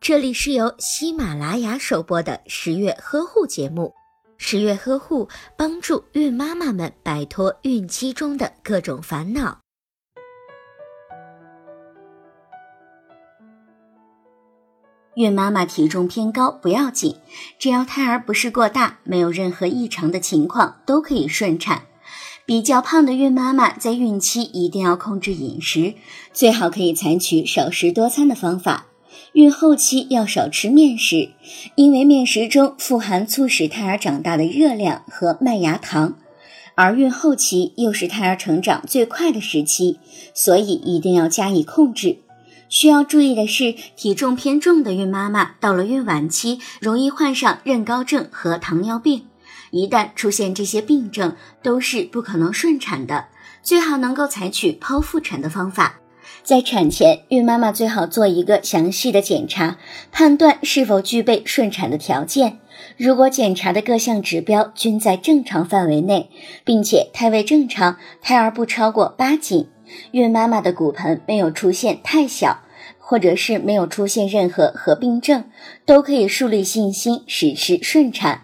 这里是由喜马拉雅首播的十月呵护节目。十月呵护帮助孕妈妈们摆脱孕期中的各种烦恼。孕妈妈体重偏高不要紧，只要胎儿不是过大，没有任何异常的情况，都可以顺产。比较胖的孕妈妈在孕期一定要控制饮食，最好可以采取少食多餐的方法。孕后期要少吃面食，因为面食中富含促使胎儿长大的热量和麦芽糖，而孕后期又是胎儿成长最快的时期，所以一定要加以控制。需要注意的是，体重偏重的孕妈妈到了孕晚期，容易患上妊高症和糖尿病。一旦出现这些病症，都是不可能顺产的，最好能够采取剖腹产的方法。在产前，孕妈妈最好做一个详细的检查，判断是否具备顺产的条件。如果检查的各项指标均在正常范围内，并且胎位正常，胎儿不超过八斤，孕妈妈的骨盆没有出现太小，或者是没有出现任何合并症，都可以树立信心，实施顺产。